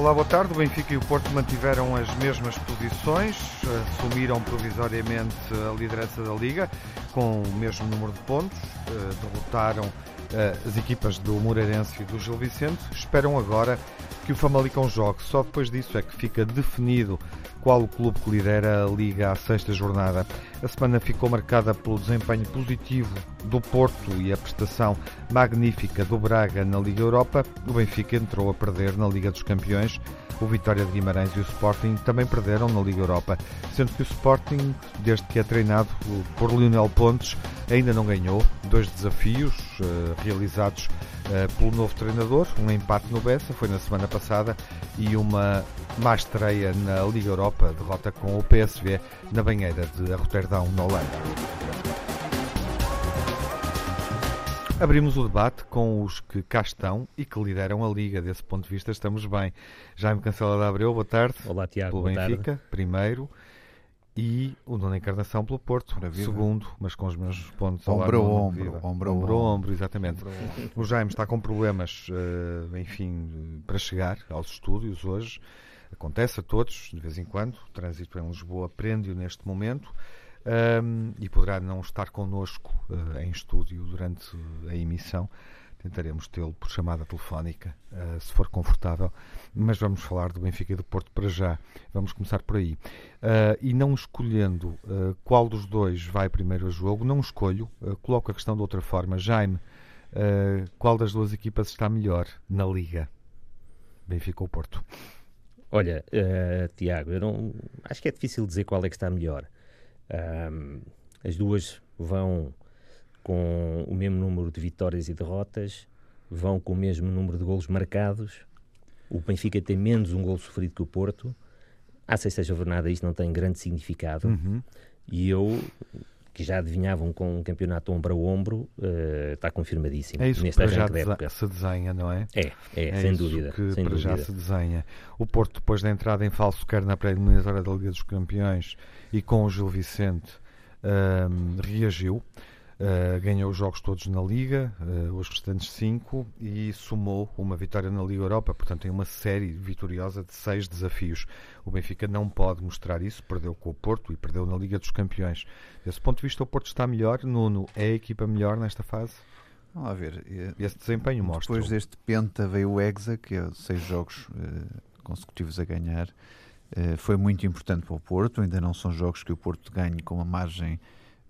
Olá, boa tarde. O Benfica e o Porto mantiveram as mesmas posições, assumiram provisoriamente a liderança da Liga com o mesmo número de pontos, eh, derrotaram eh, as equipas do Moreirense e do Gil Vicente. Esperam agora que o Famalicão jogue. Só depois disso é que fica definido qual o clube que lidera a Liga à sexta jornada. A semana ficou marcada pelo desempenho positivo do Porto e a prestação magnífica do Braga na Liga Europa. O Benfica entrou a perder na Liga dos Campeões. O Vitória de Guimarães e o Sporting também perderam na Liga Europa, sendo que o Sporting, desde que é treinado por Lionel Pontes, ainda não ganhou. Dois desafios uh, realizados pelo novo treinador, um empate no Bessa, foi na semana passada, e uma má estreia na Liga Europa, derrota com o PSV na banheira de Roterdão, na Holanda. Abrimos o debate com os que cá estão e que lideram a Liga. Desse ponto de vista, estamos bem. Jaime Cancela de Abreu, boa tarde. Olá, Tiago. Pelo boa Benfica, tarde. primeiro. E o Dona Encarnação pelo Porto, segundo, mas com os mesmos pontos ao ombro a ombro, ombro, ombro, ombro, exatamente. Ombro, ombro. O Jaime está com problemas, uh, enfim, para chegar aos estúdios hoje. Acontece a todos, de vez em quando. O trânsito em Lisboa prende-o neste momento um, e poderá não estar connosco uh, em estúdio durante a emissão. Tentaremos tê-lo por chamada telefónica, uh, se for confortável, mas vamos falar do Benfica e do Porto para já. Vamos começar por aí. Uh, e não escolhendo qual dos dois vai primeiro a jogo, não escolho, coloco a questão de outra forma. Jaime, qual das duas equipas está melhor na Liga? Benfica ou Porto? Olha, Tiago, eu não, acho que é difícil dizer qual é que está melhor. As duas vão com o mesmo número de vitórias e derrotas, vão com o mesmo número de golos marcados. O Benfica tem menos um gol sofrido que o Porto. À sexta jornada isto não tem grande significado. Uhum. E eu, que já adivinhavam com um campeonato ombro a ombro, uh, está confirmadíssimo. É isso neste que para já de se desenha, não é? É, é, é sem dúvida. que sem para dúvida. já se desenha. O Porto, depois da entrada em falso, quer na pré-eliminatória da Liga dos Campeões e com o Gil Vicente, uh, reagiu. Uh, ganhou os jogos todos na Liga, uh, os restantes cinco, e somou uma vitória na Liga Europa. Portanto, tem uma série vitoriosa de seis desafios. O Benfica não pode mostrar isso, perdeu com o Porto e perdeu na Liga dos Campeões. Desse ponto de vista, o Porto está melhor. Nuno, é a equipa melhor nesta fase? Vamos lá ver. Esse desempenho mostra. Depois deste Penta veio o Hexa, que é seis jogos uh, consecutivos a ganhar. foi muito importante para o Porto. Ainda não são jogos que o Porto ganhe com uma margem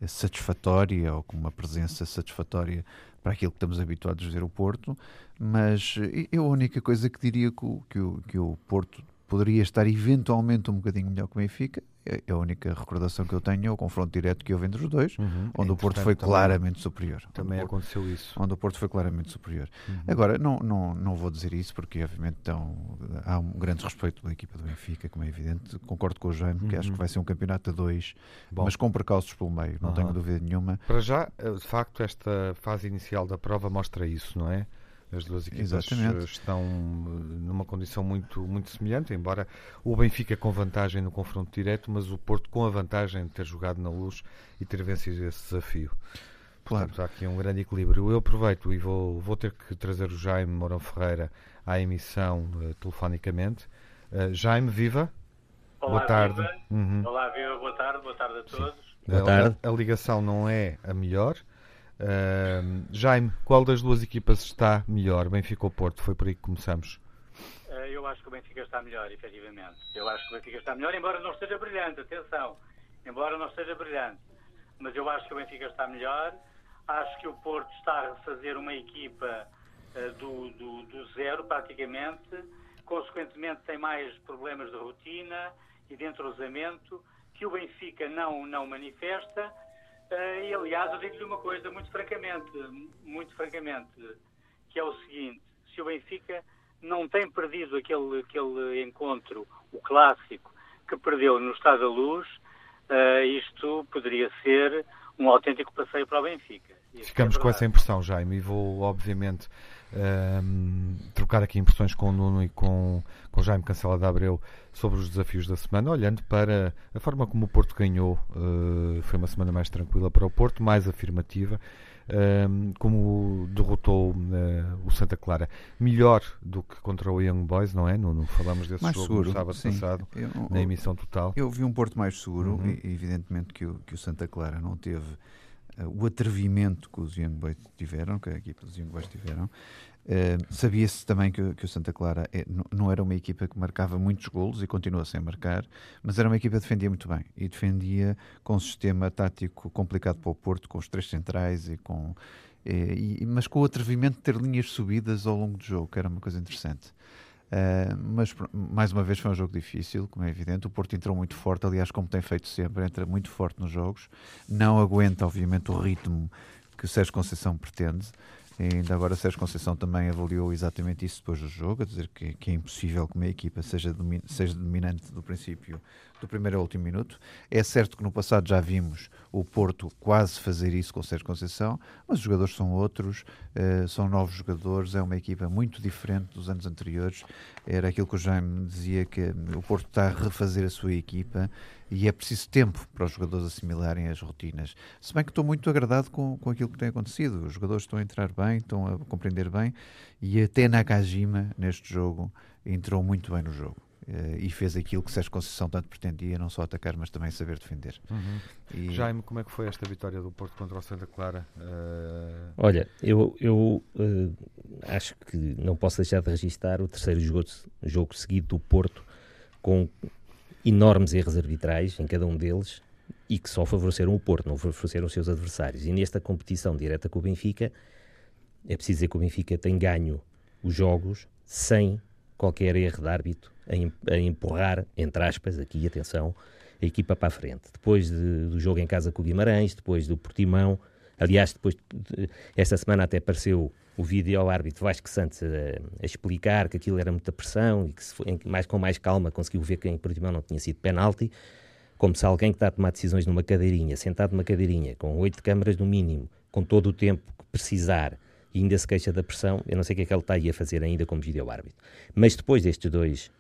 satisfatória ou com uma presença satisfatória para aquilo que estamos habituados a ver o Porto, mas eu a única coisa que diria que o, que o, que o Porto poderia estar eventualmente um bocadinho melhor que o Benfica é, é a única recordação que eu tenho é o confronto direto que houve entre os dois, uhum, onde é o Porto foi claramente superior. Também aconteceu isso. Onde o Porto foi claramente superior. Uhum. Agora, não, não, não vou dizer isso, porque obviamente há um grande respeito pela equipa do Benfica, como é evidente. Concordo com o Jaime, que Uhum. acho que vai ser um campeonato a dois, Bom. mas com percalços pelo meio, não Uhum. tenho dúvida nenhuma. Para já, eh, de facto, esta fase inicial da prova mostra isso, não é? As duas equipas Exatamente. eh, estão eh, numa condição muito, muito semelhante, embora o Benfica com vantagem no confronto direto, mas o Porto com a vantagem de ter jogado na luz e ter vencido esse desafio. Claro. Portanto, há aqui um grande equilíbrio. Eu aproveito e vou, vou ter que trazer o Jaime Mourão Ferreira à emissão eh, telefonicamente. Eh, Jaime, viva! Olá, boa tarde. Viva. Uhum. Olá, Viva, boa tarde, boa tarde a todos. Boa tarde. A, a ligação não é a melhor. Jaime, qual das duas equipas está melhor? Benfica ou Porto? Foi por aí que começamos. Eh, Eu acho que o Benfica está melhor, efetivamente. Eu acho que o Benfica está melhor, embora não esteja brilhante, atenção. Embora não esteja brilhante. Mas eu acho que o Benfica está melhor. Acho que o Porto está a refazer uma equipa eh, do, do, do zero, praticamente. Consequentemente, tem mais problemas de rotina e de entrosamento que o Benfica não, não manifesta. E, aliás, eu digo-lhe uma coisa, muito francamente, muito francamente, que é o seguinte: se o Benfica não tem perdido aquele, aquele encontro, o clássico, que perdeu no Estado da Luz, eh, isto poderia ser um autêntico passeio para o Benfica. Isso Ficamos é com essa impressão, Jaime, e vou, obviamente, ahm, trocar aqui impressões com o Nuno e com, com o Jaime Cancela de Abreu sobre os desafios da semana, olhando para a forma como o Porto ganhou. eh, foi uma semana mais tranquila para o Porto, mais afirmativa. um, como derrotou uh, o Santa Clara. Melhor do que contra o Young Boys, não é? Não, não falamos desse mais jogo seguro, no sábado sim. passado, eu, na emissão total. Eu vi um Porto mais seguro, Uhum. e, evidentemente que o, que o Santa Clara não teve uh, o atrevimento que os Young Boys tiveram, que a equipa dos Young Boys tiveram. Uh, Sabia-se também que, que, o Santa Clara é, não, era uma equipa que marcava muitos golos e continua sem marcar, mas era uma equipa que defendia muito bem e defendia com um sistema tático complicado para o Porto, com os três centrais e com. E, mas com o atrevimento de ter linhas subidas ao longo do jogo, que era uma coisa interessante. Uh, mas mais uma vez foi um jogo difícil, como é evidente. O Porto entrou muito forte, aliás, como tem feito sempre, entra muito forte nos jogos. Não aguenta, obviamente, o ritmo que o Sérgio Conceição pretende. E ainda agora Sérgio Conceição também avaliou exatamente isso depois do jogo, a dizer que, que é impossível que uma equipa seja, seja dominante do princípio do primeiro ao último minuto. É certo que no passado já vimos o Porto quase fazer isso com Sérgio Conceição, mas os jogadores são outros, uh, são novos jogadores, é uma equipa muito diferente dos anos anteriores. Era aquilo que o Jaime dizia, que o Porto está a refazer a sua equipa e é preciso tempo para os jogadores assimilarem as rotinas. Se bem que estou muito agradado com, com aquilo que tem acontecido, os jogadores estão a entrar bem, estão a compreender bem e até Nakajima, neste jogo, entrou muito bem no jogo. Uh, e fez aquilo que Sérgio Conceição tanto pretendia, não só atacar, mas também saber defender. Uhum. E... Jaime, como é que foi esta vitória do Porto contra o Santa Clara? Uh... Olha, eu, eu uh, acho que não posso deixar de registrar o terceiro jogo, jogo seguido do Porto com enormes erros arbitrais em cada um deles e que só favoreceram o Porto, não favoreceram os seus adversários. E nesta competição direta com o Benfica, é preciso dizer que o Benfica tem ganho os jogos sem qualquer erro de árbitro a, empurrar, entre aspas, aqui, atenção, a equipa para a frente. Depois de, do jogo em casa com o Guimarães, depois do Portimão, aliás, depois de, esta semana até apareceu o vídeo ao árbitro Vasco Santos a, a, explicar que aquilo era muita pressão e que foi, mais, com mais calma conseguiu ver que em Portimão não tinha sido penalti, como se alguém que está a tomar decisões numa cadeirinha, sentado numa cadeirinha, com oito câmaras no mínimo, com todo o tempo que precisar, e ainda se queixa da pressão, eu não sei o que é que ele está aí a fazer ainda como vídeo árbitro. Mas depois destes dois,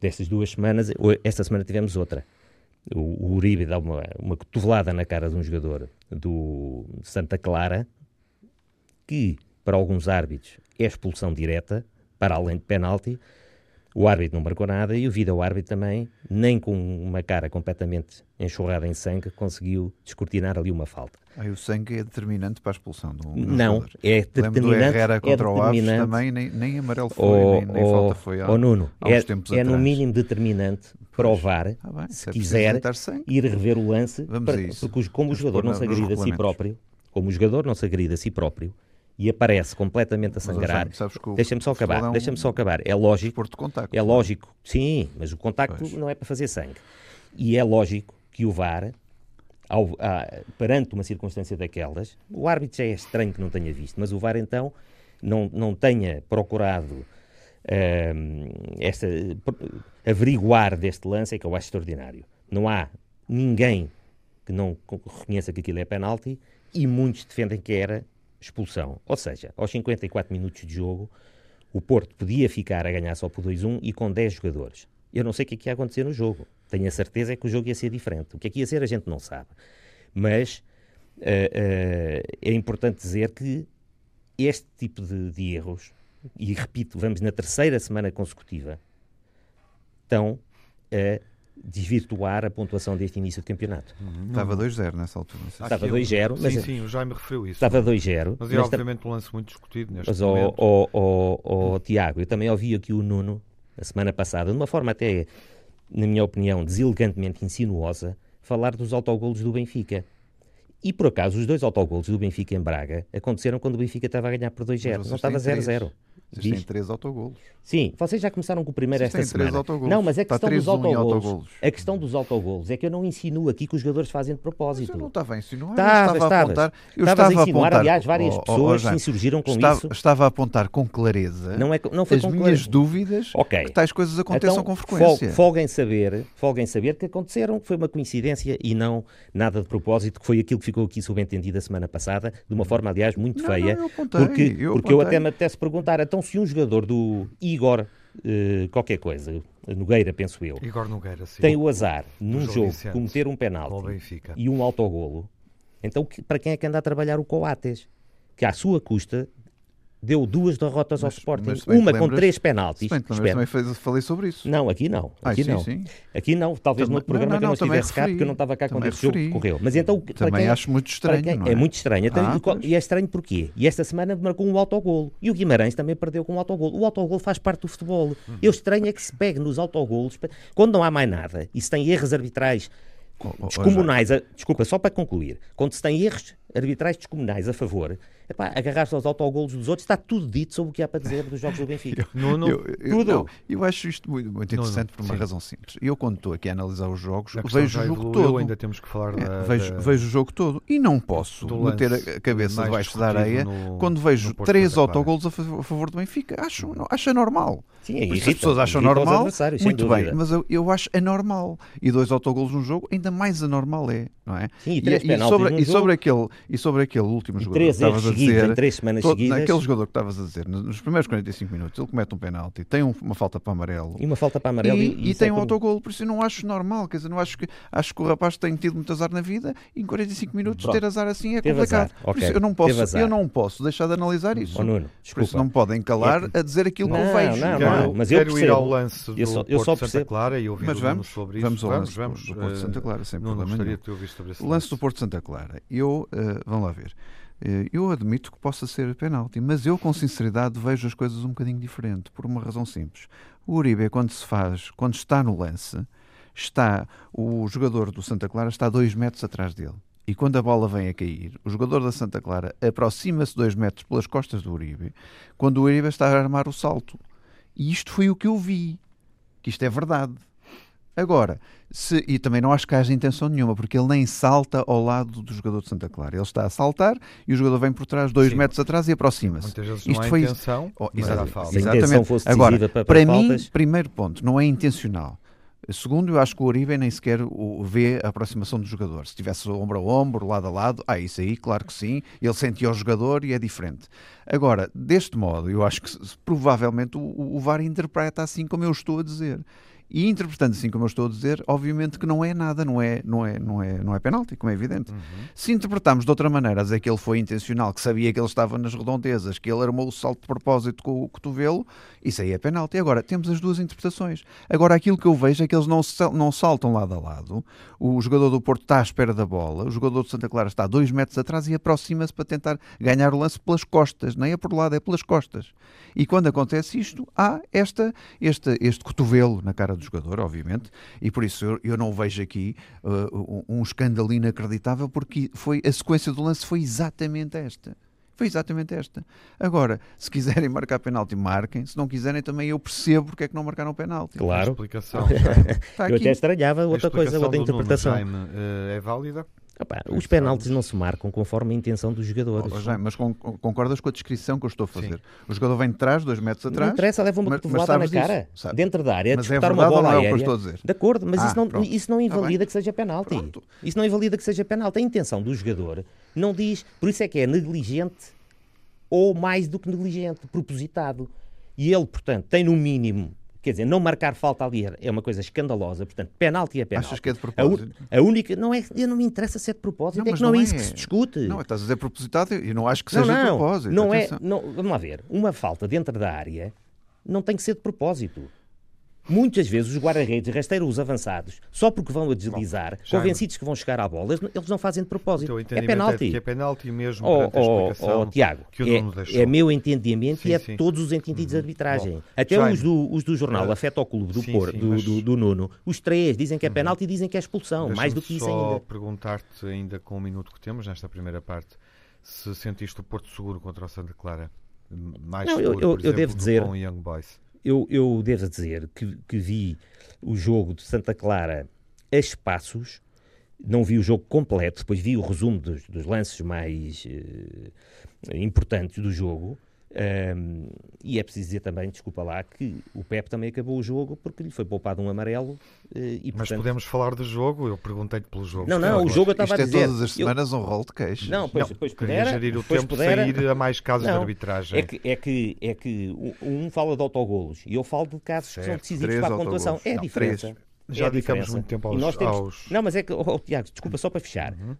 destas duas semanas, esta semana tivemos outra. O Uribe dá uma, uma cotovelada na cara de um jogador do Santa Clara, que para alguns árbitros é expulsão direta, para além de penalti. O árbitro não marcou nada e o vídeo árbitro também, nem com uma cara completamente enxurrada em sangue, conseguiu descortinar ali uma falta. Aí o sangue é determinante para a expulsão do, do Não, jogador. é Lembro do determinante. Herrera é contra o Aves determinante. também, nem, nem amarelo foi, Ou- nem, nem ou- falta foi há, ou Nuno, há é, tempos é no atrás. mínimo determinante provar, Ah, bem, se é quiser, ir rever o lance, para- porque como o jogador não se nos agrida a si próprio, como o jogador não se agrida a si próprio e aparece completamente a sangrar, deixa-me só acabar, é um deixa-me só acabar. É lógico, Desporto de contacto. é lógico, sim, mas o contacto Pois. não é para fazer sangue. E é lógico que o VAR, ao- a- perante uma circunstância daquelas, o árbitro já é estranho que não tenha visto, mas o VAR então não, não tenha procurado ahm, esta, averiguar deste lance é que eu acho extraordinário. Não há ninguém que não co- reconheça que aquilo é penalti e muitos defendem que era expulsão. Ou seja, aos 54 minutos de jogo, o Porto podia ficar a ganhar só por 2-1 e com 10 jogadores. Eu não sei o que é que ia acontecer no jogo. Tenho a certeza é que o jogo ia ser diferente. O que é que ia ser a gente não sabe. Mas eh, eh, é importante dizer que este tipo de, de erros, e repito, vamos na terceira semana consecutiva, estão a desvirtuar a pontuação deste início de campeonato. Estava 2-0 nessa altura. não sei se- Estava Aqui eu- 2-0, mas Sim, sim, o Jaime referiu isso. estava 2-0. Mas é mas obviamente um lance muito discutido neste Mas, momento. ó, ó, ó, Tiago, eu também ouvi aqui o Nuno, na semana passada, de uma forma até, na minha opinião, deselegantemente insinuosa, falar dos autogolos do Benfica. E, por acaso, os dois autogolos do Benfica em Braga aconteceram quando o Benfica estava a ganhar por 2-0. Mas Não estava têm três. 0-0. Vocês Diz? têm 3 autogolos. Sim, vocês já começaram com o primeiro Vocês esta três semana. autogolos. Não, mas a questão dos 3-1 em autogolos, autogolos. a questão dos autogolos é que eu não insinuo aqui que os jogadores fazem de Mas propósito. eu não estava a insinuar, estava a apontar. Eu estava a insinuar, apontar, aliás, várias ó, ó, pessoas Jaime, se insurgiram com estava, isso. Estava a apontar com clareza Não, é, não foi as minhas clareza. dúvidas Ok. que tais coisas aconteçam Então, com frequência. Folguem saber, folguem saber que aconteceram, que foi uma coincidência e não nada de propósito, que foi aquilo que ficou aqui subentendido a semana passada, de uma forma, aliás, muito Não, feia. não, eu apontei, porque eu porque eu até me apetece perguntar, então se um jogador do Igor, eh, qualquer coisa, Nogueira, penso eu, Nogueira, sim. tem o azar, num jogo, Vicente, cometer um penalti e um autogolo, então que- para quem é que anda a trabalhar o Coates? que à sua custa deu duas derrotas ao Mas- Sporting, bem te uma com lembras- três penaltis. Bem Espera. também fez- falei sobre isso. Não, aqui não. Ah, Aqui sim, não. sim. Aqui não, talvez Também- no outro programa não, que eu não não, estivesse cá, porque eu não estava cá quando esse jogo correu. Mas então, Também quem- acho muito estranho, quem- não é? é? muito estranho. Então, Ah, e e é estranho porquê? E esta semana marcou um autogolo. E o Guimarães também perdeu com um autogolo. O autogolo faz parte do futebol. Uhum. Eu estranho é que se pegue nos autogolos quando não há mais nada e se tem erros arbitrais Oh, oh, oh, descomunais. a- desculpa, só para concluir. Quando se tem erros arbitrais descomunais a favor, epá, agarrar-se aos autogolos dos outros, está tudo dito sobre o que há para dizer dos jogos do Benfica. Nuno, Eu, eu- Tudo. não, eu acho isto muito, muito Não, não, interessante por uma sim. razão simples. Eu, quando estou aqui a analisar os jogos, vejo o jogo evoluiu, todo. ainda temos que falar É, da, vejo, da- vejo o jogo todo e não posso do meter a cabeça debaixo da areia no- quando vejo três autogolos a, fa- a favor do Benfica. Acho, não, acho anormal. Sim, é irrita, as pessoas acham normal, muito bem, mas eu, eu acho anormal. E dois autogolos num jogo, ainda mais anormal é, não é? Sim, e e, penaltis sobre, e, sobre aquele, e sobre aquele último jogador que três erros estavas a seguidos dizer, em três semanas todo- seguidas. naquele jogador que estavas a dizer, nos primeiros 45 minutos, ele comete um penalti, tem um- uma falta para amarelo. E uma falta para amarelo. E, e, e isso tem é um autogolo, por isso eu não acho normal, quer dizer, não acho que, acho que o rapaz tem tido muito azar na vida e em 45 minutos Pronto. ter azar assim é Teve complicado. azar, Por ok. isso eu não, posso, eu não posso deixar de analisar isso. Oh, Nuno, por isso não podem calar É que- a dizer aquilo que eu Não, vejo. não, Quero, não, mas eu quero ir ao lance do Eu só- eu Porto só Santa. Clara e ouvir Mas vamos, sobre isso. vamos ao lance vamos. do Porto de Santa Clara, sem problema nenhum. O lance do Porto de Santa Clara, eu, eh, vamos lá ver, Eh, eu admito que possa ser penalti, mas eu com sinceridade vejo as coisas um bocadinho diferente, por uma razão simples. O Uribe, quando se faz, quando está no lance, está, o jogador do Santa Clara está dois metros atrás dele. E quando a bola vem a cair, o jogador da Santa Clara aproxima-se dois metros pelas costas do Uribe, quando o Uribe está a armar o salto. E isto foi o que eu vi, que isto é verdade. Agora, se, e também não acho que haja intenção nenhuma, porque ele nem salta ao lado do jogador de Santa Clara. Ele está a saltar e o jogador vem por trás, dois Sim. metros atrás e aproxima-se. Muitas vezes não Isto há foi- intenção, Oh, há falta. Se a intenção fosse Agora, para- para mim, faltas- primeiro ponto, não é intencional. Segundo, eu acho que o Uribe nem sequer o- vê a aproximação do jogador. Se tivesse ombro a ombro, lado a lado, ah, isso aí, claro que sim. Ele sentia o jogador e é diferente. Agora, deste modo, eu acho que provavelmente o, o VAR interpreta assim como eu estou a dizer. E interpretando assim como eu estou a dizer, obviamente que não é nada, não é, não é, não é, não é penalti, como é evidente. Se interpretarmos de outra maneira, a dizer que ele foi intencional, que sabia que ele estava nas redondezas, que ele armou o salto de propósito com o cotovelo, isso aí é penalti. Agora, temos as duas interpretações. Agora, aquilo que eu vejo é que eles não, não saltam lado a lado. O jogador do Porto está à espera da bola, o jogador de Santa Clara está dois metros atrás e aproxima-se para tentar ganhar o lance pelas costas. Nem é por lado, é pelas costas. E quando acontece isto, há esta, este, este cotovelo na cara do jogador, obviamente, e por isso eu, eu não vejo aqui uh, um, escândalo inacreditável, porque foi, a sequência do lance foi exatamente esta. Foi exatamente esta. Agora, se quiserem marcar penalti, marquem. Se não quiserem, também eu percebo porque é que não marcaram penalti. A Claro. explicação, Está Eu até estranhava outra coisa, outra interpretação. Jaime, eh, é válida? Opa, os penaltis não se marcam conforme a intenção dos jogadores. Oh, Jaime, mas con- concordas com a descrição que eu estou a fazer? O jogador vem de trás, dois metros não atrás. interessa, leva uma cotovelada na disso? cara, dentro da área, a Mas é disputar uma bola não é o que eu aérea. estou a dizer? De acordo, mas Ah, isso, não, pronto. isso não Tá invalida bem. que seja penalti. Pronto. Isso não invalida que seja penalti. A intenção do jogador não diz, por isso é que é negligente ou mais do que negligente, propositado. E ele, portanto, tem no mínimo, quer dizer, não marcar falta ali é uma coisa escandalosa, portanto, penalti é penalti. Achas que é de A, propósito? a única, não é, eu não me interessa se é de propósito, Não, é que não, não é é. isso que se discute. Não, estás a dizer propositado e não acho que Não, seja de propósito. não é, atenção. não, vamos lá ver, uma falta dentro da área não tem que ser de propósito. Muitas vezes os guarda-redes rasteiram os avançados só porque vão a deslizar, Jaime. convencidos que vão chegar à bola, eles, não fazem de propósito. teu É penalti. que é penalti mesmo Oh, oh, oh, Tiago, é, é meu entendimento Sim, e é sim. de todos os entendidos de arbitragem. Bom, Até Jaime, os do, os do jornal eh, Afeta ao Clube do, sim, do, mas- do- do Nuno, os três dizem que é penalti e dizem que é expulsão. Mais do que isso só ainda. perguntar-te, ainda com o minuto que temos nesta primeira parte, se sentiste o Porto seguro contra o Santa Clara? Mais Não, seguro, eu- por eu exemplo, devo dizer- eu, eu devo dizer que, que vi o jogo de Santa Clara a espaços, não vi o jogo completo, depois vi o resumo dos, dos lances mais eh, importantes do jogo. Ahm, e é preciso dizer também, desculpa lá, que o Pep também acabou o jogo porque lhe foi poupado um amarelo. eh, e, Mas portanto, podemos falar do jogo? Eu perguntei-te pelo jogo. Não, não, o jogo eu estava Isto a é dizer. todas as eu- semanas um rol de queixas. Não, pois, Não, pois queria pudera, gerir o pois tempo pudera. de sair a mais casos de Não, arbitragem. É que, é que, é que um um fala de autogolos e eu falo de casos que são Certo, decisivos para a pontuação. É a Não, diferença. três. Já é dedicamos diferença. muito tempo E aos- nós temos- aos- Não, mas é que, oh, Tiago, desculpa, só para fechar. Uhum.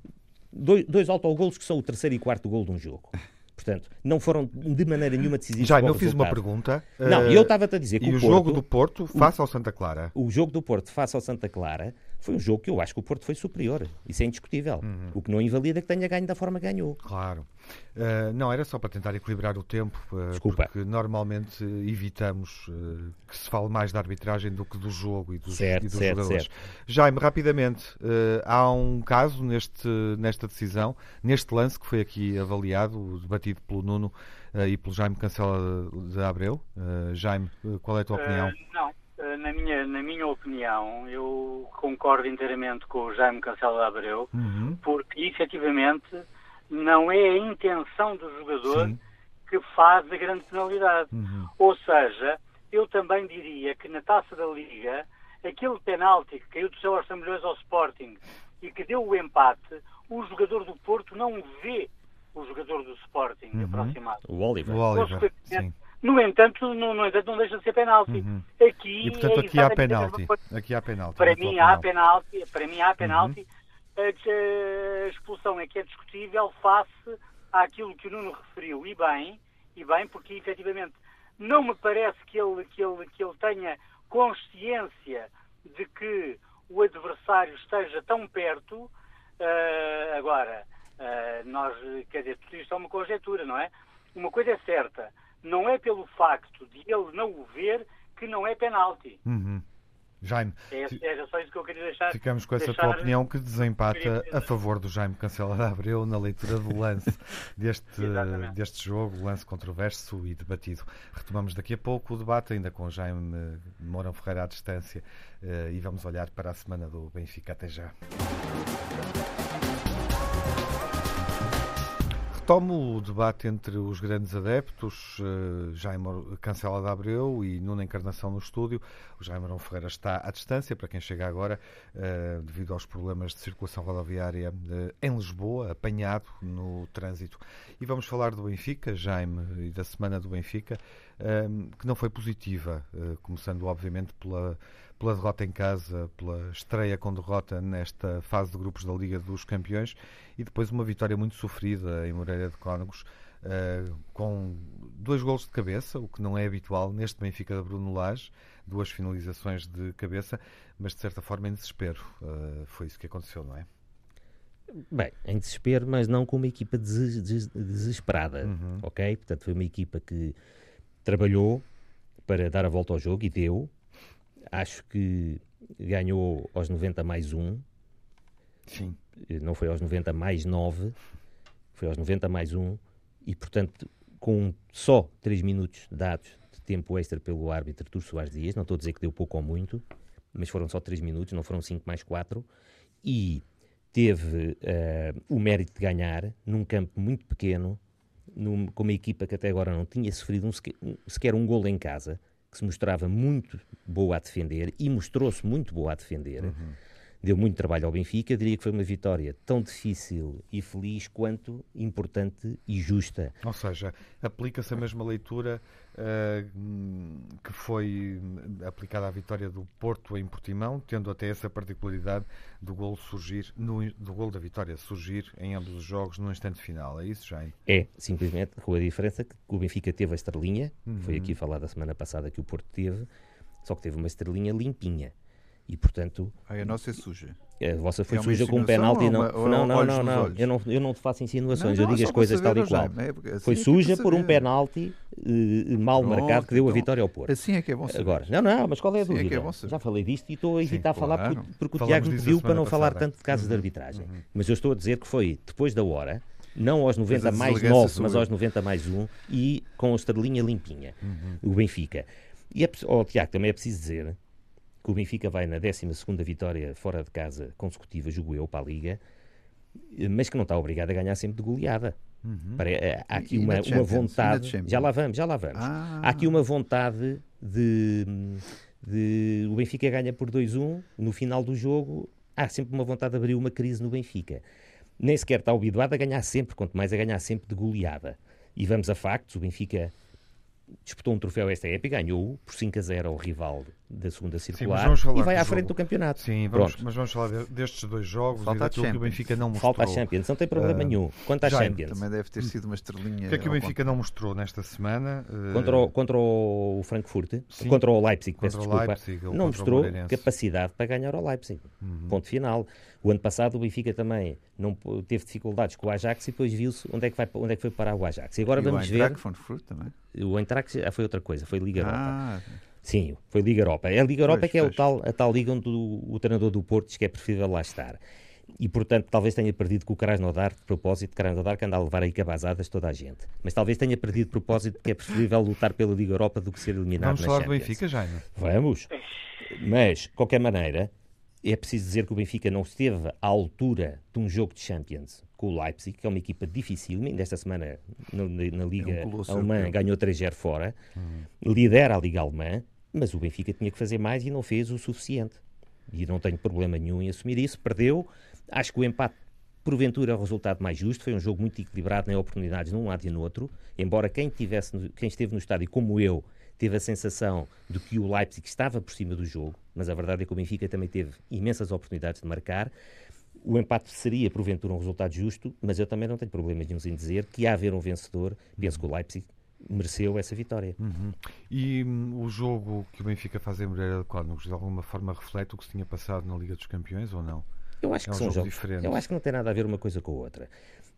Dois, dois autogolos que são o terceiro e quarto gol de um jogo. Portanto, não foram de maneira nenhuma decisivos. Já, eu fiz uma pergunta. Não, eh, eu estava-te a dizer que o o jogo Porto, do Porto face ao Santa Clara. o jogo do Porto face ao Santa Clara foi um jogo que eu acho que o Porto foi superior. Isso é indiscutível. Uhum. O que não invalida que tenha ganho da forma que ganhou. Claro. Eh, não, era só para tentar equilibrar o tempo, eh, Desculpa. porque normalmente evitamos eh, que se fale mais da arbitragem do que do jogo e dos, Certo, e dos certo, jogadores. certo. Jaime, rapidamente, há um caso neste, nesta decisão, neste lance que foi aqui avaliado, debatido pelo Nuno e pelo Jaime Cancela de, de Abreu. Jaime, qual é a tua opinião? Não, na, minha, na minha opinião, eu concordo inteiramente com o Jaime Cancela de Abreu, Uhum. porque efetivamente não é a intenção do jogador Sim. que faz a grande penalidade. Uhum. Ou seja, eu também diria que na taça da Liga, aquele penalti que caiu do céu aos milhões ao Sporting e que deu o empate, o jogador do Porto não vê o jogador do Sporting Uhum. aproximado. O Oliver. O Oliver, sim. No entanto, no, no entanto, não deixa de ser penalti. Uhum. Aqui E portanto é aqui há penalti. Aqui há penalti. Para mim há penalti, para mim há penalti. Uhum. A, expulsão é que é discutível face àquilo que o Nuno referiu. E bem, e bem, porque efetivamente não me parece que ele, que ele, que ele tenha consciência de que o adversário esteja tão perto. Ah, agora, ah, nós, quer dizer, tudo isto é uma conjetura, não é? Uma coisa é certa, não é pelo facto de ele não o ver que não é penalti. Uhum. Jaime, É, era só isso que eu queria deixar. ficamos com essa tua opinião que desempata a favor do Jaime Cancela de Abreu na leitura do lance deste, deste jogo, lance controverso e debatido. Retomamos daqui a pouco o debate, ainda com Jaime Mourão Ferreira à distância, eh, e vamos olhar para a semana do Benfica. Até já. Retomo o debate entre os grandes adeptos, eh, Jaime Cancela de Abreu e Nuno Encarnação no estúdio. O Jaime Marão Ferreira está à distância, para quem chega agora, eh, devido aos problemas de circulação rodoviária eh, em Lisboa, apanhado no trânsito. E vamos falar do Benfica, Jaime, e da semana do Benfica, que não foi positiva, começando obviamente pela pela derrota em casa, pela estreia com derrota nesta fase de grupos da Liga dos Campeões e depois uma vitória muito sofrida em Moreira de Cónegos, eh, com dois golos de cabeça, o que não é habitual neste Benfica de Bruno Lage, duas finalizações de cabeça, mas de certa forma em desespero. Eh, foi isso que aconteceu, não é? Bem, em desespero, mas não com uma equipa des- des- desesperada, Uhum. ok? Portanto, foi uma equipa que trabalhou para dar a volta ao jogo e deu. Acho que ganhou aos 90 mais um, Sim. eh, não foi aos 90 mais 9, foi aos 90 mais 1, e portanto, com só 3 minutos dados de tempo extra pelo árbitro Artur Soares Dias, não estou a dizer que deu pouco ou muito, mas foram só 3 minutos, não foram 5 mais 4, e teve eh, o mérito de ganhar num campo muito pequeno, num- com uma equipa que até agora não tinha sofrido um sequer, um- sequer um golo em casa, que se mostrava muito boa a defender e mostrou-se muito boa a defender. Deu muito trabalho ao Benfica. Eu diria que foi uma vitória tão difícil e feliz quanto importante e justa. Ou seja, aplica-se a mesma leitura hum, que foi hum, aplicada à vitória do Porto em Portimão, tendo até essa particularidade do gol surgir, no, do gol da vitória surgir em ambos os jogos no instante final. É isso, Jaime? É, simplesmente, com a diferença que o Benfica teve a estrelinha, foi aqui falado a semana passada que o Porto teve, só que teve uma estrelinha limpinha. E, portanto, Ai, a nossa é suja. a vossa foi É suja com um penalti. Não, uma- não, não, não, não. Eu não. Eu não te faço insinuações, Não, eu não, digo é as coisas tal e qual. É porque assim Foi é é suja para por um penalti eh, mal Pronto, marcado que deu a então, vitória ao Porto. Assim é que é bom saber. Agora, não, não, mas qual é a Sim, é que é dúvida? saber. Já falei disto e estou a evitar falar claro. porque, o Tiago me a pediu para não falar tanto de casos de arbitragem. Mas eu estou a dizer que foi depois da hora, não aos 90 a mais deselegância 9, sou mas eu. aos 90 mais 1 e com a estrelinha limpinha, o Benfica. E é, oh, Tiago, também é preciso dizer que o Benfica vai na 12ª vitória fora de casa consecutiva, julgo eu, para a Liga, mas que não está obrigado a ganhar sempre de goleada. Pare- eh, Há aqui E- uma, uma? E na vontade. Já lá vamos, já lá vamos. Ah. Há aqui uma vontade de, de- O Benfica ganha por 2-1 no final do jogo. Há sempre uma vontade de abrir uma crise no Benfica. Nem sequer está habituado a ganhar sempre, quanto mais a ganhar sempre de goleada. E vamos a factos: o Benfica disputou um troféu esta época e ganhou por 5 a 0 ao rival da segunda circular Sim, e vai à frente do campeonato. Sim, vamos, mas vamos falar destes dois jogos Falta e daquilo que o Benfica não mostrou. Falta a Champions, não tem problema uh, nenhum. Quanto à Champions. Também deve ter sido uma estrelinha. O que é que o Benfica não mostrou nesta semana? Uh, contra, o, contra o Frankfurt, Sim, contra o Leipzig, peço desculpa, Leipzig, não mostrou capacidade para ganhar ao Leipzig. Uhum. Ponto final. O ano passado o Benfica também não teve dificuldades com o Ajax e depois viu-se onde é que vai onde é que foi parar o Ajax. E agora e vamos o ver. Frankfurt também. O Eintracht foi outra coisa, foi Liga ah. Europa. Sim, foi Liga Europa. É a Liga Europa pois, que é o tal, a tal liga onde o, o treinador do Porto diz que é preferível lá estar. E, portanto, talvez tenha perdido com o Krasnodar, de propósito, Krasnodar que anda a levar aí cabazadas toda a gente. Mas talvez tenha perdido de propósito que é preferível lutar pela Liga Europa do que ser eliminado Vamos na falar Champions. do Benfica, Jaime. Vamos. Mas, de qualquer maneira, é preciso dizer que o Benfica não esteve à altura de um jogo de Champions com o Leipzig, que é uma equipa difícil. Ainda esta semana, na, na Liga é um Alemã, ganhou 3-0 fora. Hum. Lidera a Liga Alemã mas o Benfica tinha que fazer mais e não fez o suficiente. E não tenho problema nenhum em assumir isso. Perdeu. Acho que o empate, porventura, é o resultado mais justo. Foi um jogo muito equilibrado, nem oportunidades num lado e no outro. Embora quem, tivesse, quem esteve no estádio, como eu, teve a sensação de que o Leipzig estava por cima do jogo, mas a verdade é que o Benfica também teve imensas oportunidades de marcar. O empate seria, porventura, um resultado justo, mas eu também não tenho problemas nenhum em dizer que, a haver um vencedor, penso que o Leipzig mereceu essa vitória. Uhum. E hum, o jogo que o Benfica faz em Moreira de Cónegos de alguma forma reflete o que se tinha passado na Liga dos Campeões ou não? Eu acho é que um são jogos diferentes. Eu acho que não tem nada a ver uma coisa com a outra.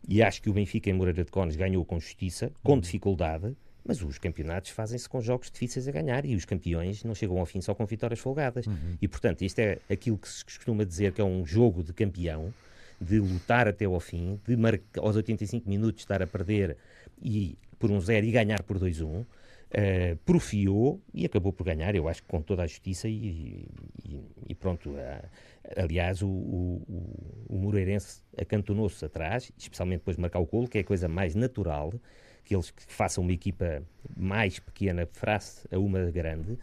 E acho que o Benfica em Moreira de Cónegos ganhou com justiça, com uhum. dificuldade, mas os campeonatos fazem-se com jogos difíceis a ganhar e os campeões não chegam ao fim só com vitórias folgadas. Uhum. E portanto, isto é aquilo que se costuma dizer que é um jogo de campeão, de lutar até ao fim, de marcar, aos 85 minutos estar a perder e por um zero e ganhar por 2-1. Um, uh, profiou e acabou por ganhar, eu acho que com toda a justiça e, e, e pronto. Uh, aliás, o, o, o Moreirense acantonou-se atrás, especialmente depois de marcar o golo, que é a coisa mais natural, que eles façam uma equipa mais pequena face a uma grande.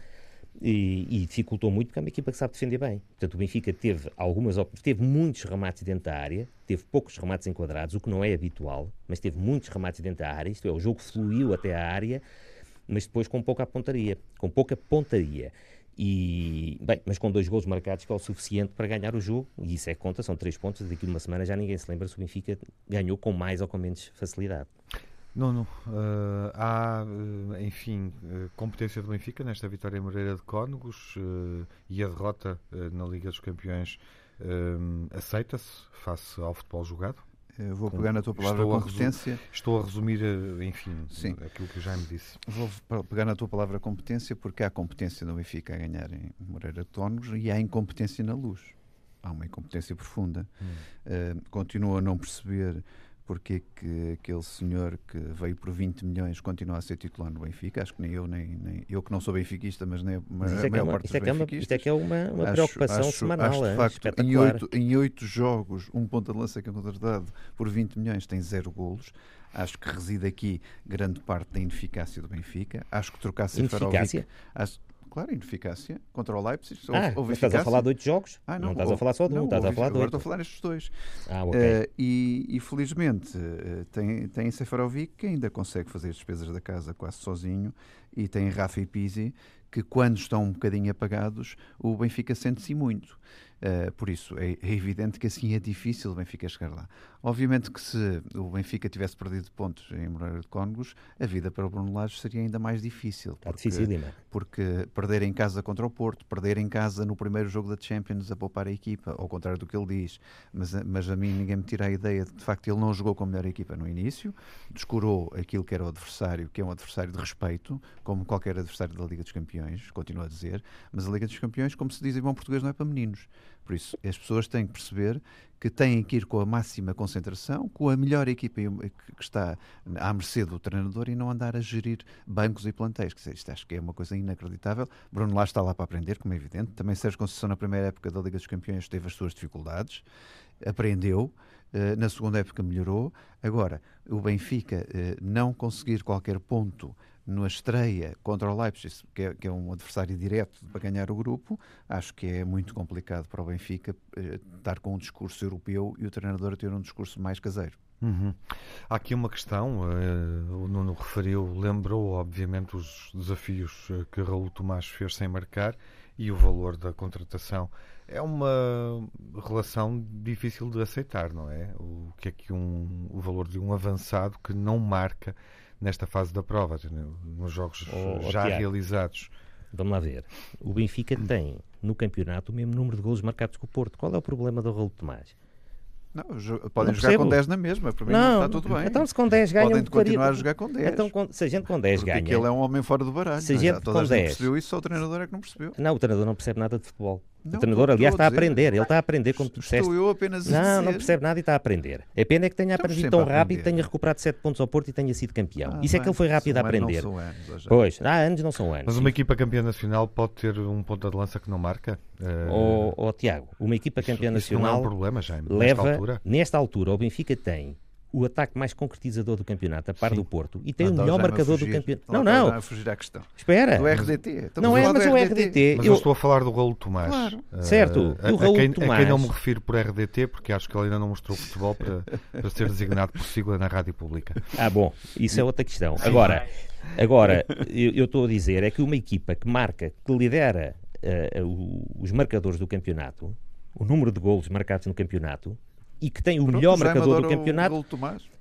E, e, dificultou muito porque é uma equipa que sabe defender bem. Portanto, o Benfica teve algumas teve muitos remates dentro da área, teve poucos remates enquadrados, o que não é habitual, mas teve muitos remates dentro da área, isto é, o jogo fluiu até a área, mas depois com pouca pontaria, com pouca pontaria. E, bem, mas com dois gols marcados que é o suficiente para ganhar o jogo, e isso é conta, são três pontos, daqui a uma semana já ninguém se lembra se o Benfica ganhou com mais ou com menos facilidade. Não, não. Uh, há, uh, enfim, uh, competência do Benfica nesta vitória em Moreira de Cónegos e a derrota na Liga dos Campeões aceita-se face ao futebol jogado? Eu vou pegar na tua palavra estou competência. A estou a resumir, enfim, Sim. aquilo que já me disse. Vou pegar na tua palavra competência porque há competência no Benfica a ganhar em Moreira de Cónegos e há incompetência na luz. Há uma incompetência profunda. Hum. continuo a não perceber porque é que aquele senhor que veio por 20 milhões continua a ser titular no Benfica. Acho que nem eu, nem, nem eu que não sou benfiquista, mas nem a, mas a é maior é parte dos é benfiquistas. Isto é que é uma, uma acho, preocupação acho, semanal. Acho, de facto, em oito, em oito jogos, um ponta de lança que é contratado por 20 milhões tem zero golos. Acho que reside aqui grande parte da ineficácia do Benfica. Acho que trocar Seferovic... Acho, claro, ineficácia contra o Leipzig. Ah, houve estás a falar de oito jogos? Ah, não, não estás a falar só de um, estás a falar de oito. estou a falar nestes dois. Ah, ok. Uh, e, e, felizmente uh, tem, tem Seferovic que ainda consegue fazer as despesas da casa quase sozinho e tem Rafa e Pizzi que quando estão um bocadinho apagados o Benfica sente-se muito. Uh, por isso, é, é, evidente que assim é difícil o Benfica chegar lá. Obviamente que se o Benfica tivesse perdido pontos em Moreira de Cónegos, a vida para o Bruno Lage seria ainda mais difícil. Está porque, difícil, porque perder em casa contra o Porto, perder em casa no primeiro jogo da Champions a poupar a equipa, ao contrário do que ele diz, mas, mas a mim ninguém me tira a ideia de, de facto ele não jogou com a melhor equipa no início, descurou aquilo que era o adversário, que é um adversário de respeito, como qualquer adversário da Liga dos Campeões, continua a dizer, mas a Liga dos Campeões, como se diz em bom português, não é para meninos. Por isso, as pessoas têm que perceber que têm que ir com a máxima concentração, com a melhor equipa que está à mercê do treinador e não andar a gerir bancos e plantéis. Isto acho que é uma coisa inacreditável. Bruno lá está lá para aprender, como é evidente. Também Sérgio Conceição, na primeira época da Liga dos Campeões, teve as suas dificuldades, aprendeu. Eh, na segunda época melhorou. Agora, o Benfica eh, não conseguir qualquer ponto na estreia contra o Leipzig, que é, que é, um adversário direto para ganhar o grupo, acho que é muito complicado para o Benfica eh, estar com um discurso europeu e o treinador ter um discurso mais caseiro. Uhum. Há aqui uma questão, uh, o Nuno referiu, lembrou obviamente os desafios eh, que Raul Tomás fez sem marcar e o valor da contratação. É uma relação difícil de aceitar, não é? O que é que um, o valor de um avançado que não marca nesta fase da prova, nos jogos oh, já Tiago, realizados. Vamos lá ver. O Benfica tem no campeonato o mesmo número de golos marcados que o Porto. Qual é o problema do Raul Tomás? Não, podem não jogar com 10 na mesma, para mim não, está tudo bem. Então se com 10 ganham... Podem continuar a jogar com 10. Então se a gente com 10 Porque ganha... Porque ele é um homem fora do baralho. Se a gente com 10... percebeu isso, só o treinador é que não percebeu. Não, o treinador não percebe nada de futebol. Não, o treinador, aliás, está a aprender. Ele está a aprender, como tu disseste. Estou eu apenas a Não, dizer. não percebe nada e está a aprender. A pena é que tenha aprendido tão rápido, tenha recuperado 7 pontos ao Porto e tenha sido campeão. Ah, Isso é que ele foi rápido a aprender. Não são anos, pois, há anos não são anos. Mas uma equipa campeã nacional pode ter um ponto de lança que não marca? Uh... Oh, oh, Tiago, uma equipa campeã nacional. Isso não é um problema, Jaime, leva, nesta altura. Nesta altura, o Benfica tem o ataque mais concretizador do campeonato, a par Sim. do Porto, e tem o melhor marcador do campeonato. Não, não. A fugir à questão. Espera. Do RDT. Estamos não é, mas o RDT. Mas eu... estou a falar do Raul Tomás. Claro. Uh, certo. A, a, quem, Tomás... a quem não me refiro por RDT, porque acho que ele ainda não mostrou futebol para, para ser designado por sigla na rádio pública. Ah, bom. Isso é outra questão. Agora, agora eu, eu estou a dizer é que uma equipa que marca, que lidera uh, os marcadores do campeonato, o número de golos marcados no campeonato, e que tem o Pronto, melhor marcador do campeonato.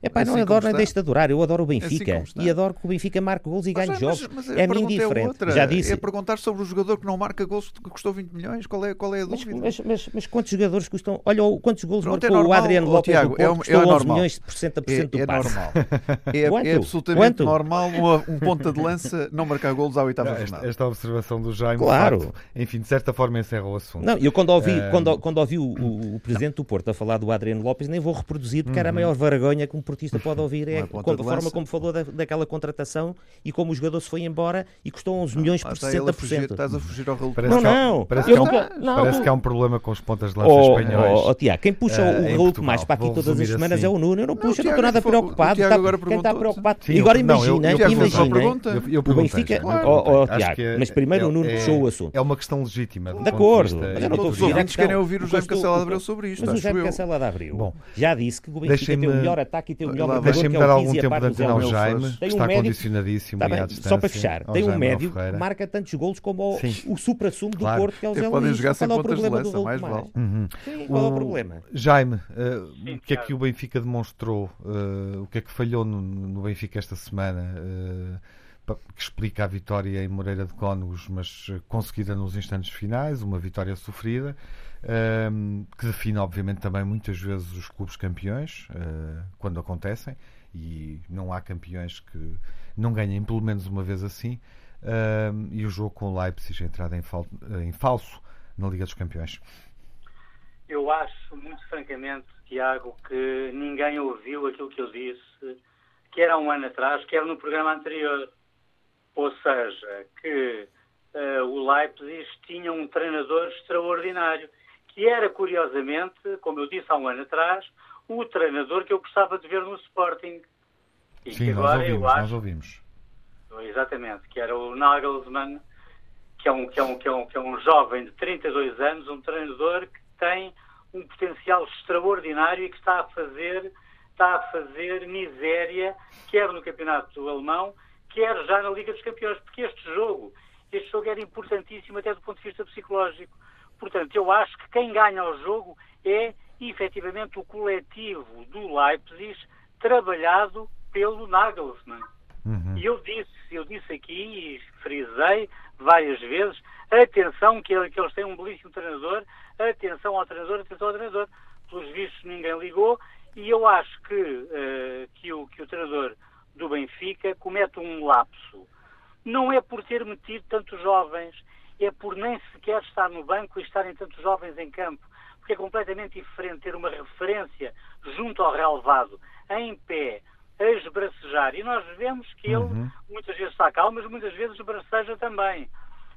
É pá, assim não adoro nem deixo de adorar. Eu adoro o assim Benfica assim e adoro que o Benfica marque gols e ganhe mas, jogos. Mas, mas é a mim indiferente. É Já disse. É perguntar sobre o jogador que não marca gols que custou 20 milhões. Qual é, qual é a dúvida? Mas, mas, mas quantos jogadores custam? Olha, quantos gols Pronto, marcou é normal, o Adriano Lopes Tiago, do Porto, é, custou é 11 milhões por cento a por cento do é, passe. normal. É, é absolutamente Quanto? normal um, um ponta de lança não marcar gols à oitava jornada. Esta observação do Jaime, claro. Facto, enfim, de certa forma encerra o assunto. Não, eu quando ouvi, quando, quando ouvi o, o presidente do Porto a falar do Adriano Lopes, nem vou reproduzir porque era a maior vergonha que um portista pode ouvir é, a forma como falou da, daquela contratação e como o jogador se foi embora e custou 11 milhões por 60%. Fugir, estás a fugir ao Raul Não, não. Parece, que, há, não, parece que há um problema com os pontas de lança oh, espanhóis. Oh, oh, Tiago, quem puxa uh, o Raul Tomás para aqui todas as semanas assim. é o Nuno. Eu não puxo, eu não estou nada preocupado. Tá, quem está preocupado? Sim, agora imagina, imagina. O Benfica. Oh, Tiago, mas primeiro o Nuno puxou o assunto. É uma questão legítima. De acordo. Mas eu não estou a fugir. Os querem ouvir o Jaime Cacela de Abreu sobre isto. Mas o Jaime de Abreu já disse que o Benfica tem o melhor ataque tem o melhor jogador Deixem-me dar algum tempo de antena ao Jaime, que está condicionadíssimo tá bem, Só para fechar, tem um médio que marca tantos golos como o, o supra-sumo do claro. Porto, que é o Zé Podem jogar sem pontas de lança, mais vale. Uhum. Sim, qual é o problema? Jaime, uh, o que é que o Benfica demonstrou? Uh, o que é que falhou no, no Benfica esta semana? Uh, que explica a vitória em Moreira de Cónegos, mas conseguida nos instantes finais, uma vitória sofrida, que define, obviamente, também muitas vezes os clubes campeões, uh, quando acontecem, e não há campeões que não ganhem pelo menos uma vez assim. Uh, e o jogo com o Leipzig, entrada em, fal em falso na Liga dos Campeões. Eu acho, muito francamente, Tiago, que ninguém ouviu aquilo que eu disse, quer há um ano atrás, quer no programa anterior. Ou seja, que uh, o Leipzig tinha um treinador extraordinário, que era, curiosamente, como eu disse há um ano atrás, o treinador que eu gostava de ver no Sporting. E Sim, nós ouvimos, acho, nós ouvimos. Exatamente, que era o Nagelsmann, que é, um, que, é um, que, é um, que é um jovem de 32 anos, um treinador que tem um potencial extraordinário e que está a fazer, está a fazer miséria, quer no campeonato alemão, quer já na Liga dos Campeões, porque este jogo, este jogo era importantíssimo até do ponto de vista psicológico. Portanto, eu acho que quem ganha o jogo é efetivamente o coletivo do Leipzig trabalhado pelo Nagelsmann. Uhum. E eu disse, eu disse aqui e frisei várias vezes, atenção que, que eles têm um belíssimo treinador, atenção ao treinador, atenção ao treinador. Pelos vistos ninguém ligou e eu acho que, uh, que, o, que o treinador do Benfica comete um lapso. Não é por ter metido tantos jovens, é por nem sequer estar no banco e estarem tantos jovens em campo porque é completamente diferente ter uma referência junto ao relevado, em pé, a esbracejar. E nós vemos que ele uhum. muitas vezes está calmo, mas muitas vezes esbraceja também.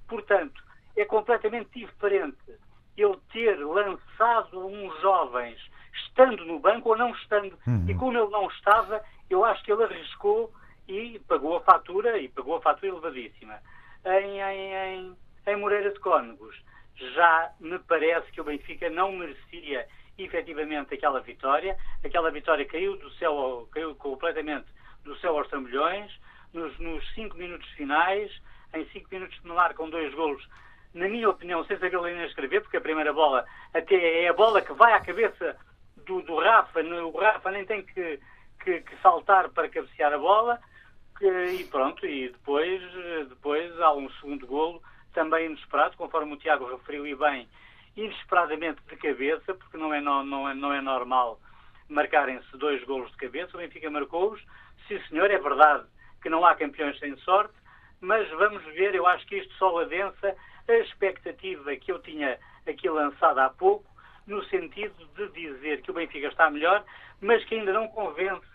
Portanto, é completamente diferente ele ter lançado uns jovens estando no banco ou não estando. Uhum. E como ele não estava, eu acho que ele arriscou e pagou a fatura, e pagou a fatura elevadíssima, em, em, em, em Moreira de Cónegos já me parece que o Benfica não merecia efetivamente aquela vitória. Aquela vitória caiu do céu, caiu completamente do céu aos trambolhões, nos, nos cinco minutos finais, em cinco minutos de mar com dois golos, na minha opinião, sem saber ler nem escrever, porque a primeira bola até é a bola que vai à cabeça do, do Rafa, o Rafa nem tem que, que, que saltar para cabecear a bola, e pronto, e depois, depois há um segundo golo, também inesperado, conforme o Tiago referiu e bem, inesperadamente de cabeça, porque não é, não, não é, não é normal marcarem-se dois golos de cabeça, o Benfica marcou-os, sim senhor, é verdade que não há campeões sem sorte, mas vamos ver, eu acho que isto só adensa a expectativa que eu tinha aqui lançada há pouco, no sentido de dizer que o Benfica está melhor, mas que ainda não convence,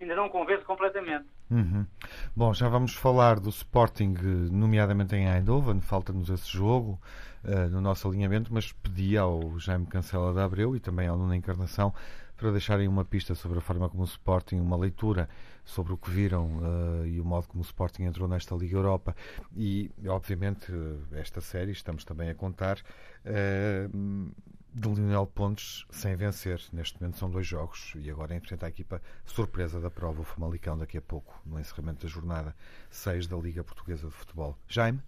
ainda não convence completamente. Uhum. Bom, já vamos falar do Sporting, nomeadamente em Eindhoven, falta-nos esse jogo uh, no nosso alinhamento, mas pedi ao Jaime Cancela de Abreu e também ao Nuno Encarnação para deixarem uma pista sobre a forma como o Sporting, uma leitura sobre o que viram uh, e o modo como o Sporting entrou nesta Liga Europa. E, obviamente, esta série estamos também a contar uh, de Lionel Pontes sem vencer. Neste momento são dois jogos e agora enfrenta a equipa surpresa da prova, o Famalicão, daqui a pouco, no encerramento da jornada 6 da Liga Portuguesa de Futebol. Jaime,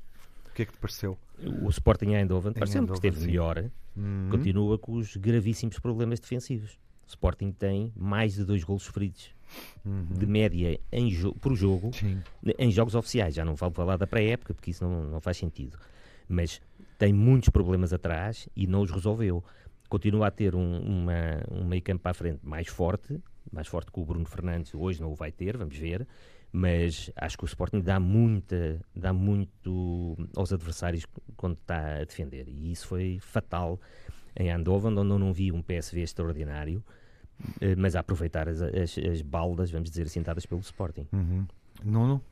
o que é que te pareceu? O Sporting em Eindhoven pareceu que esteve sim. melhor. Hum. Continua com os gravíssimos problemas defensivos. O Sporting tem mais de dois golos sofridos uhum. de média em jo por jogo Sim. em jogos oficiais. Já não vou falar da pré-época porque isso não, não faz sentido. Mas tem muitos problemas atrás e não os resolveu. Continua a ter um, uma, um meio campo para a frente mais forte, mais forte que o Bruno Fernandes. Hoje não o vai ter, vamos ver. Mas acho que o Sporting dá, muita, dá muito aos adversários quando está a defender. E isso foi fatal em Andovan, onde eu não vi um PSV extraordinário, eh, mas a aproveitar as, as, as baldas, vamos dizer assim, dadas pelo Sporting. Uhum. Nuno?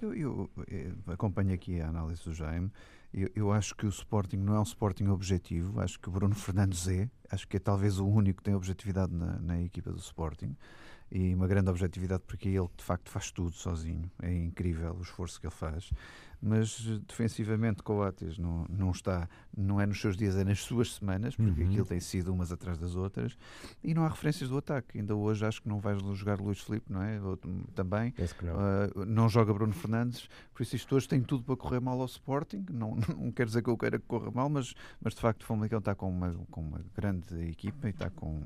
Eu, eu, eu, eh, acompanho aqui a análise do Jaime. Eu, eu, acho que o Sporting não é um Sporting objetivo. Acho que o Bruno Fernandes é. Acho que é talvez o único que tem objetividade na, na equipa do Sporting e uma grande objetividade porque ele de facto faz tudo sozinho. É incrível o esforço que ele faz mas defensivamente Coates não, não está, não é nos seus dias, é nas suas semanas, porque uhum. aquilo tem sido umas atrás das outras, e não há referências do ataque. Ainda hoje acho que não vais jogar Luís Filipe, não é? Também. Não. Uh, não. joga Bruno Fernandes, por isso isto hoje tem tudo para correr mal ao Sporting. Não, não quer dizer que eu queira que corra mal, mas, mas de facto o Famalicão está com uma, com uma grande equipa e está com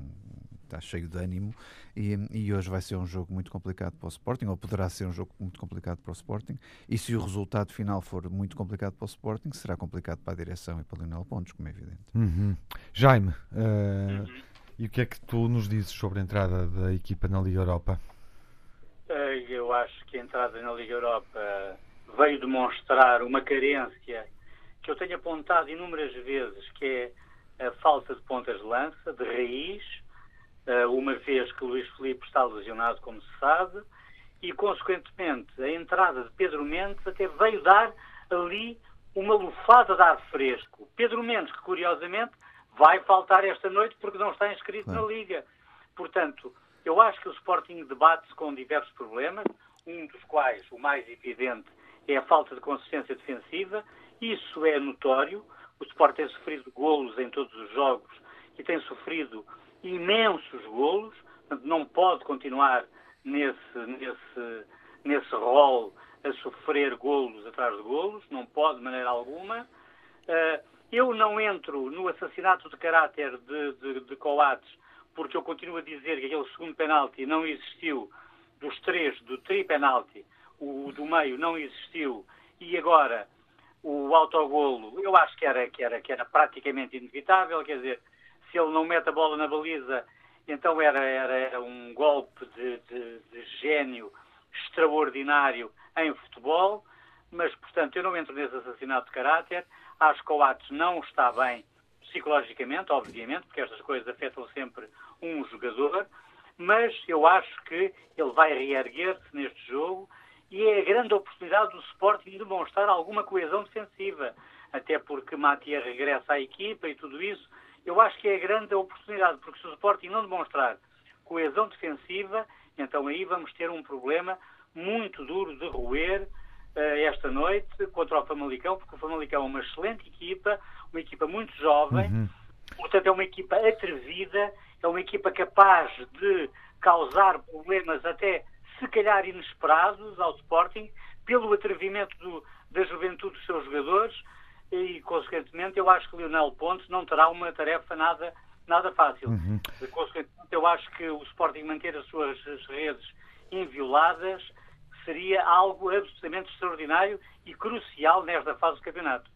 está cheio de ânimo e, e, hoje vai ser um jogo muito complicado para o Sporting, ou poderá ser um jogo muito complicado para o Sporting. E se o resultado final for muito complicado para o Sporting, será complicado para a direção e para o Lionel Pontes, como é evidente. Uhum. Jaime, uh, uhum. e o que é que tu nos dizes sobre a entrada da equipa na Liga Europa? Eh, eu acho que a entrada na Liga Europa veio demonstrar uma carência que eu tenho apontado inúmeras vezes, que é a falta de pontas de lança, de raiz, uma vez que Luís Filipe está lesionado, como se sabe, e, consequentemente, a entrada de Pedro Mendes até veio dar ali uma lufada de ar fresco. Pedro Mendes, que curiosamente vai faltar esta noite porque não está inscrito na Liga. Portanto, eu acho que o Sporting debate-se com diversos problemas, um dos quais, o mais evidente, é a falta de consistência defensiva. Isso é notório. O Sporting tem sofrido golos em todos os jogos e tem sofrido imensos golos, não pode continuar nesse, nesse, nesse rol a sofrer golos atrás de golos, não pode de maneira alguma. Uh, eu não entro no assassinato de caráter de, de, de Coates, porque eu continuo a dizer que aquele segundo penalti não existiu, dos três, do tri-penalti, o do meio não existiu, e agora o autogolo, eu acho que era, que era, que era praticamente inevitável, quer dizer, se ele não mete a bola na baliza, então era, era, um golpe de, de, de gênio extraordinário em futebol, mas, portanto, eu não entro nesse assassinato de caráter. Acho que o Atos não está bem psicologicamente, obviamente, porque estas coisas afetam sempre um jogador, mas eu acho que ele vai reerguer-se neste jogo e é a grande oportunidade do Sporting de demonstrar alguma coesão defensiva, até porque Matia regressa à equipa e tudo isso eu acho que é a grande oportunidade, porque se o Sporting não demonstrar coesão defensiva, então aí vamos ter um problema muito duro de roer uh, esta noite contra o Famalicão, porque o Famalicão é uma excelente equipa, uma equipa muito jovem, uhum. Portanto, é uma equipa atrevida, é uma equipa capaz de causar problemas até se calhar inesperados ao Sporting, pelo atrevimento do, da juventude dos seus jogadores e, consequentemente, eu acho que Lionel Pontes não terá uma tarefa nada, nada fácil. Uhum. Consequentemente, eu acho que o Sporting manter as suas redes invioladas seria algo absolutamente extraordinário e crucial nesta fase do campeonato.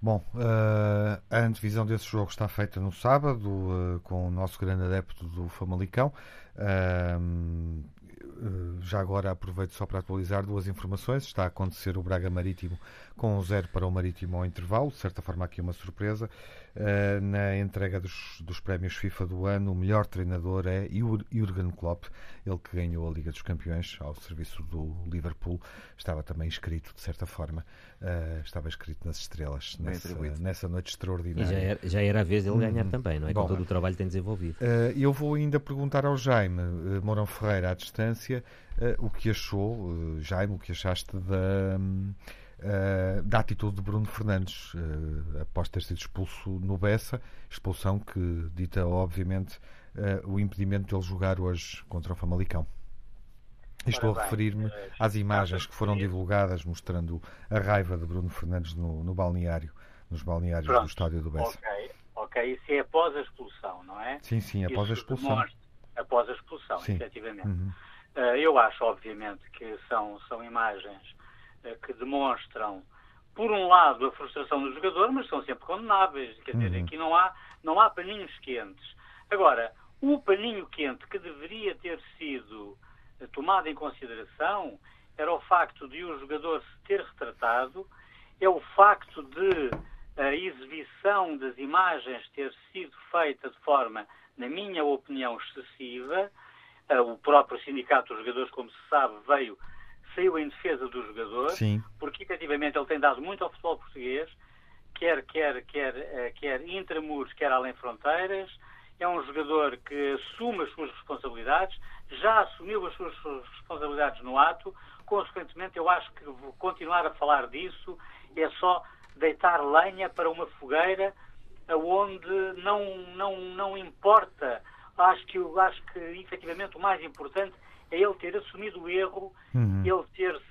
Bom, uh, a antevisão desse jogo está feita no sábado uh, com o nosso grande adepto do Famalicão. Uh, já agora aproveito só para atualizar duas informações. Está a acontecer o Braga Marítimo com um zero para o Marítimo ao intervalo, de certa forma aqui uma surpresa. Uh, na entrega dos, dos, prémios FIFA do ano, o melhor treinador é Jurgen Klopp, ele que ganhou a Liga dos Campeões ao serviço do Liverpool. Estava também escrito, de certa forma, uh, estava escrito nas estrelas nessa, nessa, noite extraordinária. E já era, já era a vez dele ganhar hum, também, não é? Bom, com todo o trabalho que tem desenvolvido. Uh, eu vou ainda perguntar ao Jaime Mourão Ferreira, à distância, o que achou, Jaime, o que achaste da. Um, uh, da atitude de Bruno Fernandes, uh, após ter sido expulso no Bessa, expulsão que dita, obviamente, uh, o impedimento de ele jogar hoje contra o Famalicão. Estou a referir-me às imagens que foram divulgadas mostrando a raiva de Bruno Fernandes no, no balneário, nos balneários Pronto. do estádio do Bessa. Ok, ok, isso é após a expulsão, não é? Sim, sim, após isso a expulsão. após a expulsão, sim. efetivamente. Uhum. eu acho, obviamente, que são, são imagens eh, que demonstram, por um lado, a frustração do jogador, mas são sempre condenáveis. Quer dizer, uhum. aqui não há, não há paninhos quentes. Agora, o paninho quente que deveria ter sido eh, tomado em consideração era o facto de o jogador se ter retratado, é o facto de a exibição das imagens ter sido feita de forma, na minha opinião, excessiva. Eh, o próprio Sindicato dos Jogadores, como se sabe, veio saiu em defesa do jogador, Sim. porque efetivamente ele tem dado muito ao futebol português, quer, quer, quer, eh, quer intramuros, quer além fronteiras. É um jogador que assume as suas responsabilidades, já assumiu as suas responsabilidades no ato, consequentemente eu acho que vou continuar a falar disso é só deitar lenha para uma fogueira onde não, não, não importa. Acho que, acho que efetivamente o mais importante é ele ter assumido o erro, uhum. ele ter-se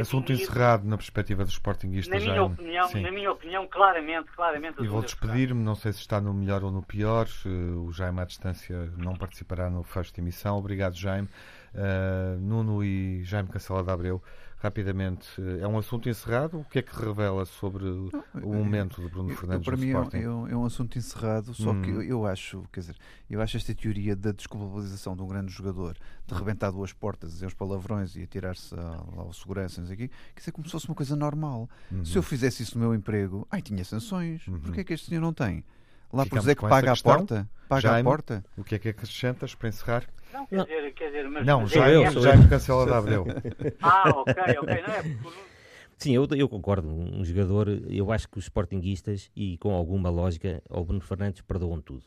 Assunto encerrado na perspectiva dos Sportingistas. Na minha já, opinião, sim. na minha opinião, claramente, claramente. E vou despedir-me, não sei se está no melhor ou no pior. Uh, o Jaime à distância não participará no fecho de emissão. Obrigado, Jaime. Uh, Nuno e Jaime Cancela de Abreu rapidamente, é um assunto encerrado? O que é que revela sobre o momento de Bruno eu, Fernandes Para mim é, é um, assunto encerrado, só hum. que eu, eu, acho, quer dizer, eu acho esta teoria da desculpabilização de um grande jogador, de rebentar duas portas, dizer os palavrões e atirar-se ao segurança, não sei aqui, quer dizer, como se fosse uma coisa normal. Uhum. Se eu fizesse isso no meu emprego, ai, tinha sanções. Uhum. Porquê é que este senhor não tem? Lá por dizer que paga a porta? Paga Jaime, a porta? O que é que acrescentas para encerrar? Não, quer dizer, quer dizer mas, não, mas já, eu, já me cancela da Abreu. ah, ok, ok, não é Sim, eu, eu, concordo. Um jogador, eu acho que os sportinguistas, e com alguma lógica, o Bruno Fernandes perdoam tudo.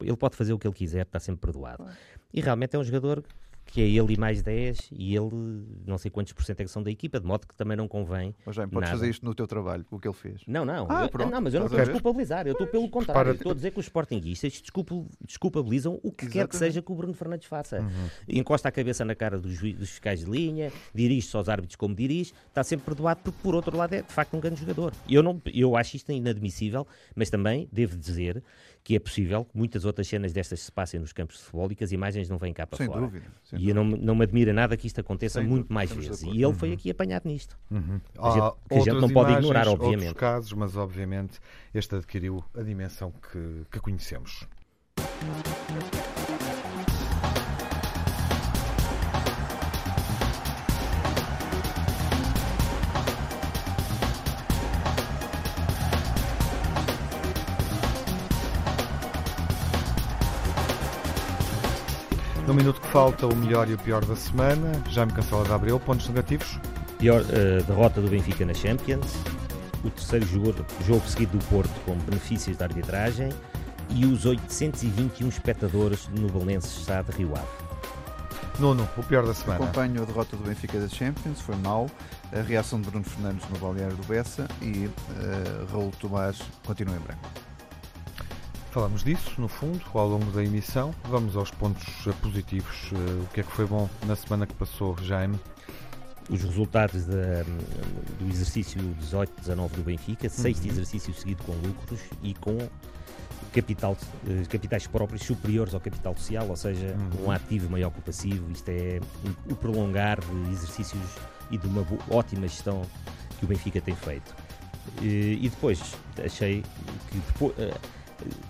Ele pode fazer o que ele quiser, está sempre perdoado. E realmente é um jogador que é ele e mais 10 e ele não sei quantos por cento é que são da equipa, de modo que também não convém. Mas já podes fazer isto no teu trabalho, o que ele fez. Não, não, ah, eu, não mas eu não estou a desculpabilizar, eu estou pelo contrário, estou a dizer que os sportinguistas desculpabilizam o que Exatamente. quer que seja que o Bruno Fernandes faça. Uhum. Encosta a cabeça na cara dos, dos fiscais de linha, dirige-se aos árbitros como dirige, está sempre perdoado, porque por outro lado é de facto um grande jogador. Eu, não, eu acho isto inadmissível, mas também devo dizer que é possível que muitas outras cenas destas se passem nos campos de futebol e que as imagens não vêm cá para sem fora. Dúvida, sem e dúvida. não, não me admira nada que isto aconteça sem muito mais vezes. E ele uhum. foi aqui apanhado nisto. Uhum. A gente, que a gente não pode ignorar, obviamente. Casos, mas obviamente este adquiriu a dimensão que, que conhecemos. Falta, o melhor e o pior da semana. Já me cancela de Abreu. Pontos negativos? Pior uh, derrota do Benfica na Champions. O terceiro jogo, jogo seguido do Porto com benefícios da arbitragem. E os 821 espectadores no Belenenses Estado Rio Ave. Nuno, o pior da semana. Acompanho a derrota do Benfica da Champions, foi mau. A reação de Bruno Fernandes no balneário do Bessa e uh, Raul Tomás continua em branco. Falamos disso, no fundo, ao longo da emissão. Vamos aos pontos positivos. O que é que foi bom na semana que passou, Jaime? Os resultados da, do exercício 18-19 do Benfica, sexto uhum. exercício seguido com lucros e com capital, eh, capitais próprios superiores ao capital social, ou seja, uhum. um ativo maior que o passivo. Isto é o prolongar de exercícios e de uma ótima gestão que o Benfica tem feito. E depois achei que, depois, eh,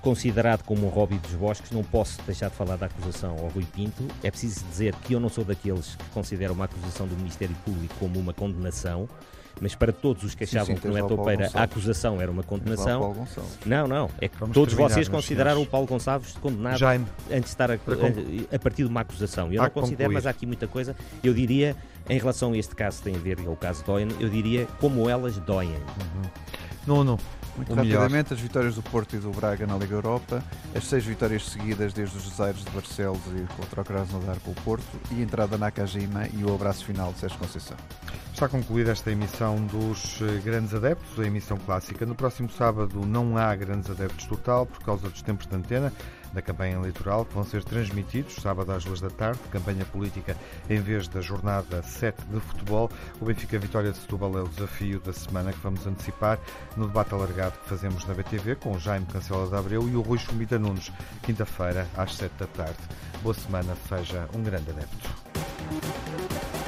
considerado como um hobby dos bosques, não posso deixar de falar da acusação ao Rui Pinto. É preciso dizer que eu não sou daqueles que consideram uma acusação do Ministério Público como uma condenação mas para todos os que achavam sim, sim, que no é topeira a acusação era uma condenação. Não, não. É que Vamos todos vocês consideraram o Paulo Gonçalves condenado Jaime, antes de estar a, a, a, partir de uma acusação. Eu não considero, concluir. mas há aqui muita coisa. Eu diria, em relação a este caso, tem a ver com o caso Doyen, eu diria como elas doem. Uhum. Não, Muito rapidamente, as vitórias do Porto e do Braga na Liga Europa, as seis vitórias seguidas desde os Aires de Barcelos e contra o Krasnodar com o Porto e a entrada na Kajima e o abraço final de Sérgio Conceição. Está concluída esta emissão dos eh, Grandes Adeptos, a emissão clássica. No próximo sábado não há Grandes Adeptos total por causa dos tempos de antena da campanha eleitoral que vão ser transmitidos sábado às duas da tarde, campanha política em vez da jornada 7 de futebol. O Benfica Vitória de Setúbal é o desafio da semana que vamos antecipar no debate alargado que fazemos na BTV com o Jaime Cancela de Abreu e o Rui Chumita Nunes, quinta-feira às 7 da tarde. Boa semana, seja um grande adepto.